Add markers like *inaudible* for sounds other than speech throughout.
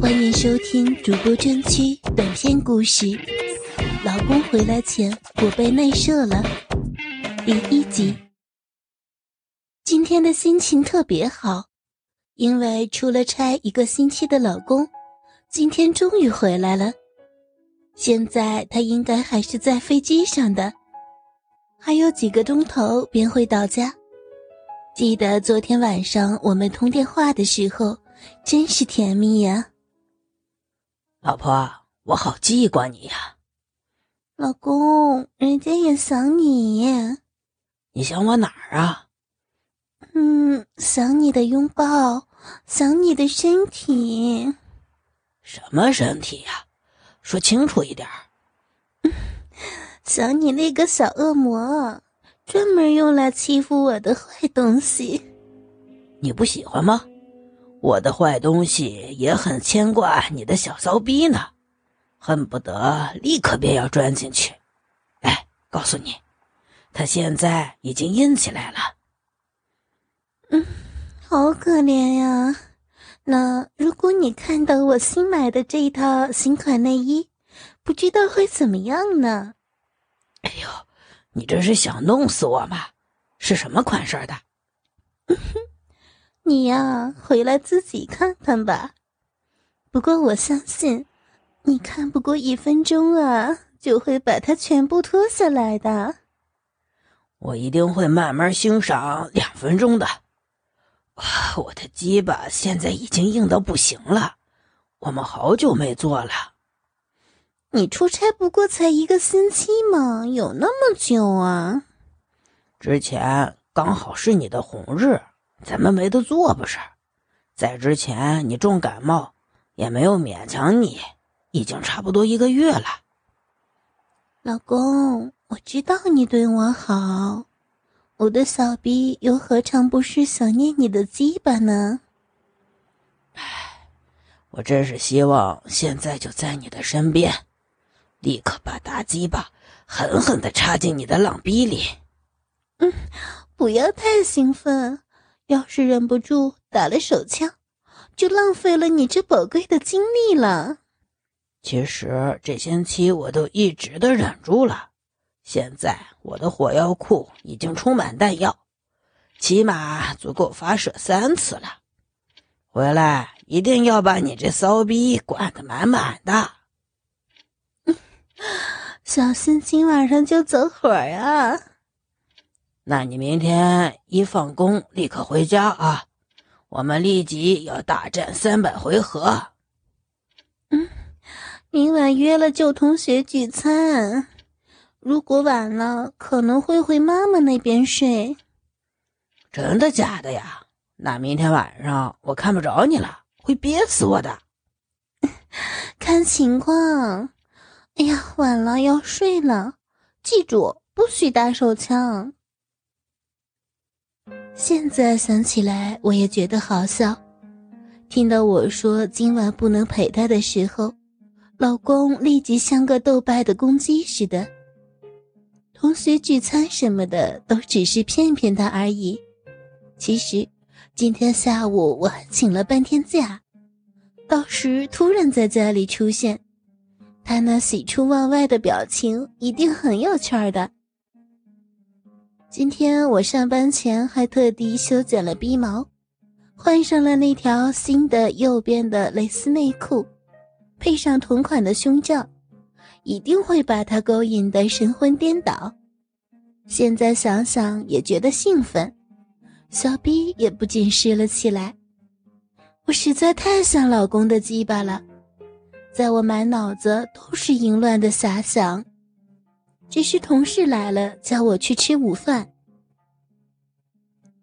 欢迎收听主播专区短篇故事《老公回来前我被内射了》第一集。今天的心情特别好，因为出了差一个星期的老公，今天终于回来了。现在他应该还是在飞机上的，还有几个钟头便会到家。记得昨天晚上我们通电话的时候，真是甜蜜呀。老婆，我好记挂你呀。老公，人家也想你。你想我哪儿啊？嗯，想你的拥抱，想你的身体。什么身体呀？说清楚一点。想你那个小恶魔，专门用来欺负我的坏东西。你不喜欢吗？我的坏东西也很牵挂你的小骚逼呢，恨不得立刻便要钻进去。哎，告诉你，他现在已经硬起来了。嗯，好可怜呀。那如果你看到我新买的这套新款内衣，不知道会怎么样呢？哎呦，你这是想弄死我吗？是什么款式的？你呀，回来自己看看吧。不过我相信，你看不过一分钟啊，就会把它全部脱下来的。我一定会慢慢欣赏两分钟的。我的鸡巴现在已经硬到不行了，我们好久没做了。你出差不过才一个星期嘛，有那么久啊？之前刚好是你的红日。咱们没得做不是？在之前你重感冒，也没有勉强你，已经差不多一个月了。老公，我知道你对我好，我的小逼又何尝不是想念你的鸡巴呢？唉，我真是希望现在就在你的身边，立刻把大鸡巴狠狠的插进你的浪逼里。嗯，不要太兴奋。要是忍不住打了手枪，就浪费了你这宝贵的精力了。其实这星期我都一直的忍住了，现在我的火药库已经充满弹药，起码足够发射三次了。回来一定要把你这骚逼灌得满满的。*laughs* 小心今晚上就走火啊！那你明天一放工立刻回家啊！我们立即要大战三百回合。嗯，明晚约了旧同学聚餐，如果晚了可能会回妈妈那边睡。真的假的呀？那明天晚上我看不着你了，会憋死我的。*laughs* 看情况。哎呀，晚了要睡了，记住不许打手枪。现在想起来，我也觉得好笑。听到我说今晚不能陪他的时候，老公立即像个斗败的公鸡似的。同学聚餐什么的都只是骗骗他而已。其实今天下午我还请了半天假，到时突然在家里出现，他那喜出望外的表情一定很有趣儿的。今天我上班前还特地修剪了鼻毛，换上了那条新的右边的蕾丝内裤，配上同款的胸罩，一定会把他勾引得神魂颠倒。现在想想也觉得兴奋，小逼也不禁湿了起来。我实在太想老公的鸡巴了，在我满脑子都是淫乱的遐想。只是同事来了，叫我去吃午饭。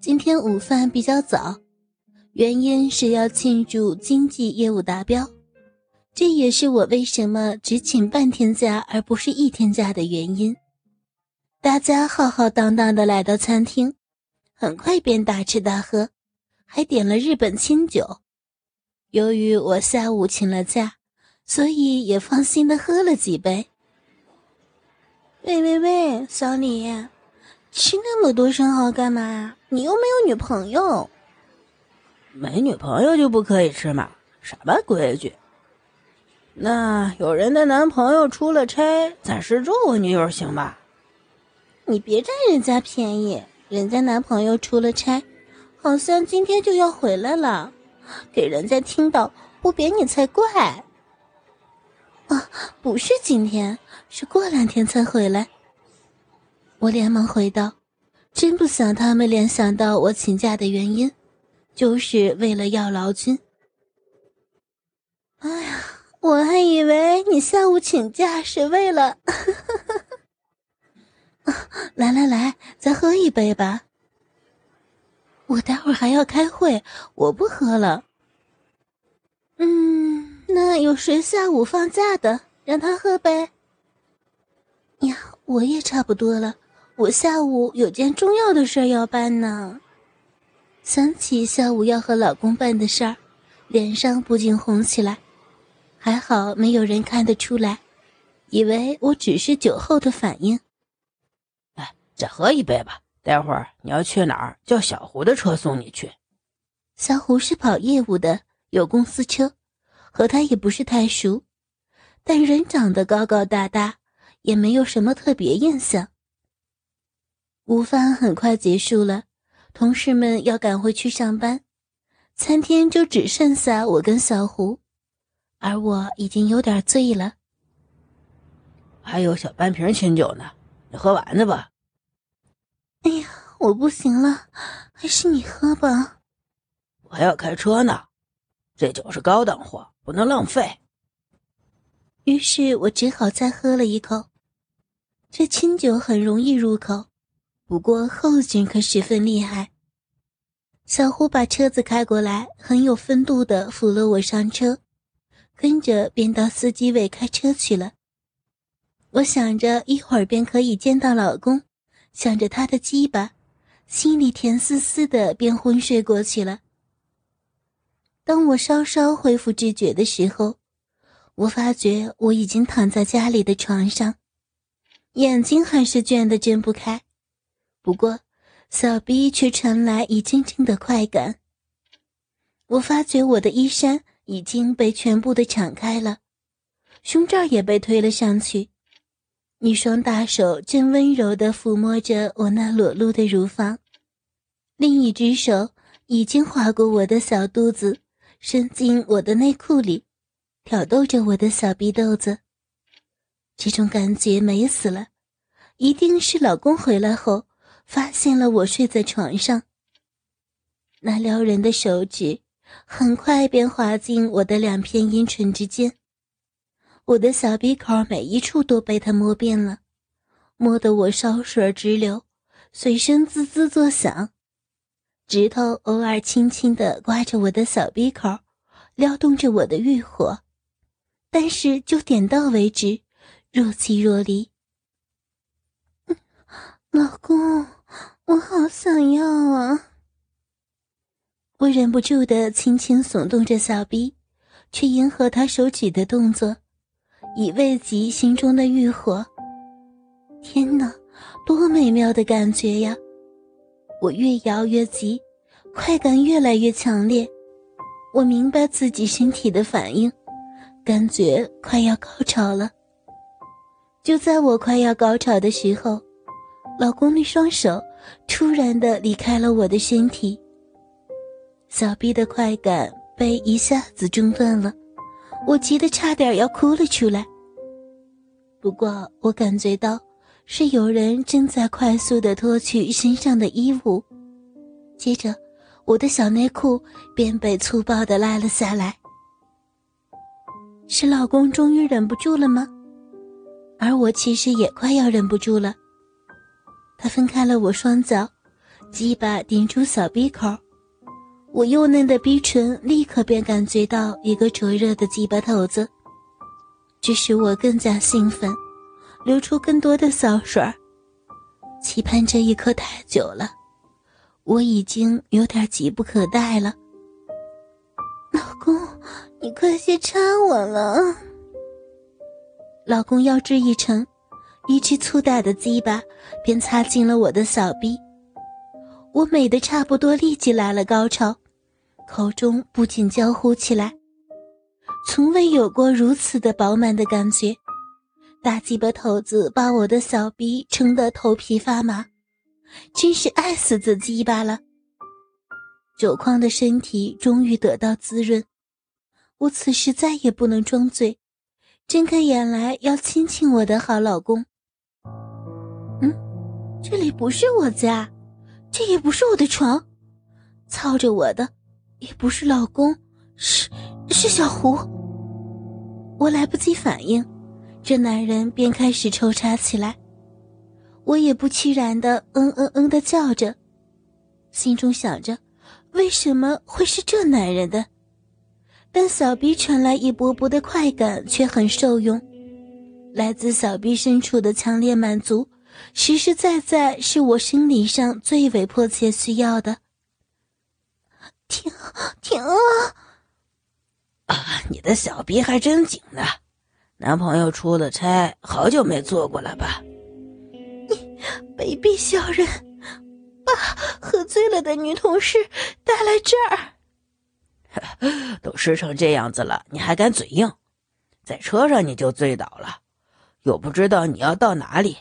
今天午饭比较早，原因是要庆祝经济业务达标，这也是我为什么只请半天假而不是一天假的原因。大家浩浩荡荡的来到餐厅，很快便大吃大喝，还点了日本清酒。由于我下午请了假，所以也放心的喝了几杯。喂喂喂，小李，吃那么多生蚝干嘛？你又没有女朋友。没女朋友就不可以吃吗？什么规矩？那有人的男朋友出了差，暂时住我女友行吧？你别占人家便宜，人家男朋友出了差，好像今天就要回来了，给人家听到不扁你才怪。啊，不是今天，是过两天才回来。我连忙回道：“真不想他们联想到我请假的原因，就是为了要劳军。”哎呀。我还以为你下午请假是为了，来 *laughs* 来来，再喝一杯吧。我待会儿还要开会，我不喝了。嗯，那有谁下午放假的，让他喝呗。呀，我也差不多了，我下午有件重要的事儿要办呢。想起下午要和老公办的事儿，脸上不禁红起来。还好没有人看得出来，以为我只是酒后的反应。哎，再喝一杯吧。待会儿你要去哪儿，叫小胡的车送你去。小胡是跑业务的，有公司车，和他也不是太熟，但人长得高高大大，也没有什么特别印象。午饭很快结束了，同事们要赶回去上班，餐厅就只剩下我跟小胡。而我已经有点醉了，还有小半瓶清酒呢，你喝完了吧？哎呀，我不行了，还是你喝吧。我还要开车呢，这酒是高档货，不能浪费。于是我只好再喝了一口。这清酒很容易入口，不过后劲可十分厉害。小胡把车子开过来，很有风度的扶了我上车。跟着便到司机位开车去了。我想着一会儿便可以见到老公，想着他的鸡巴，心里甜丝丝的，便昏睡过去了。当我稍稍恢复知觉的时候，我发觉我已经躺在家里的床上，眼睛还是倦得睁不开，不过小臂却传来一阵阵的快感。我发觉我的衣衫。已经被全部的敞开了，胸罩也被推了上去，一双大手正温柔地抚摸着我那裸露的乳房，另一只手已经划过我的小肚子，伸进我的内裤里，挑逗着我的小逼豆子。这种感觉美死了，一定是老公回来后发现了我睡在床上，那撩人的手指。很快便滑进我的两片阴唇之间，我的小鼻口每一处都被他摸遍了，摸得我烧水直流，随身滋滋作响，指头偶尔轻轻地刮着我的小鼻口，撩动着我的欲火，但是就点到为止，若即若离。老公，我好想要啊！我忍不住的轻轻耸动着小臂，去迎合他手指的动作，以慰藉心中的欲火。天哪，多美妙的感觉呀！我越摇越急，快感越来越强烈。我明白自己身体的反应，感觉快要高潮了。就在我快要高潮的时候，老公的双手突然的离开了我的身体。小臂的快感被一下子中断了，我急得差点要哭了出来。不过我感觉到是有人正在快速的脱去身上的衣物，接着我的小内裤便被粗暴的拉了下来。是老公终于忍不住了吗？而我其实也快要忍不住了。他分开了我双脚，鸡巴顶住小鼻口。我幼嫩的鼻唇立刻便感觉到一个灼热的鸡巴头子，这使我更加兴奋，流出更多的骚水。期盼这一刻太久了，我已经有点急不可待了。老公，你快些插我了！老公腰肢一沉，一只粗大的鸡巴便插进了我的小臂，我美得差不多立即来了高潮。口中不禁娇呼起来：“从未有过如此的饱满的感觉。大鸡巴头子把我的小逼撑得头皮发麻，真是爱死这鸡巴了。酒矿的身体终于得到滋润，我此时再也不能装醉，睁开眼来要亲亲我的好老公。嗯，这里不是我家，这也不是我的床，操着我的也不是老公，是是小胡。我来不及反应，这男人便开始抽插起来，我也不期然的嗯嗯嗯的叫着，心中想着。为什么会是这男人的？但小臂传来一波波的快感，却很受用。来自小臂深处的强烈满足，实实在在是我生理上最为迫切需要的。停，停啊！你的小臂还真紧呢。男朋友出了差，好久没做过了吧？你卑鄙小人！把喝醉了的女同事带来这儿，*laughs* 都湿成这样子了，你还敢嘴硬？在车上你就醉倒了，又不知道你要到哪里，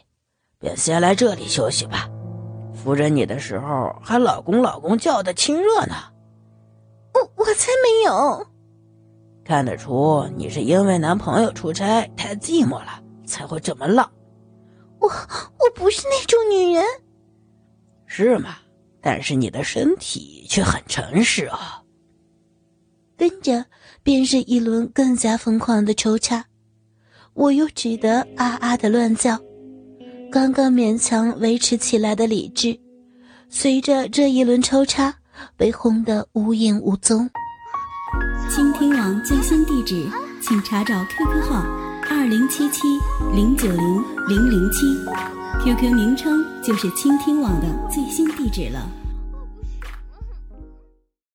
便先来这里休息吧。扶着你的时候还老公老公叫的亲热呢。我我才没有，看得出你是因为男朋友出差太寂寞了才会这么浪。我我不是那种女人。是吗？但是你的身体却很诚实啊。跟着便是一轮更加疯狂的抽插，我又只得啊啊的乱叫。刚刚勉强维持起来的理智，随着这一轮抽插被轰得无影无踪。倾听网最新地址，请查找 QQ 号二零七七零九零零零七。QQ 名称就是倾听网的最新地址了。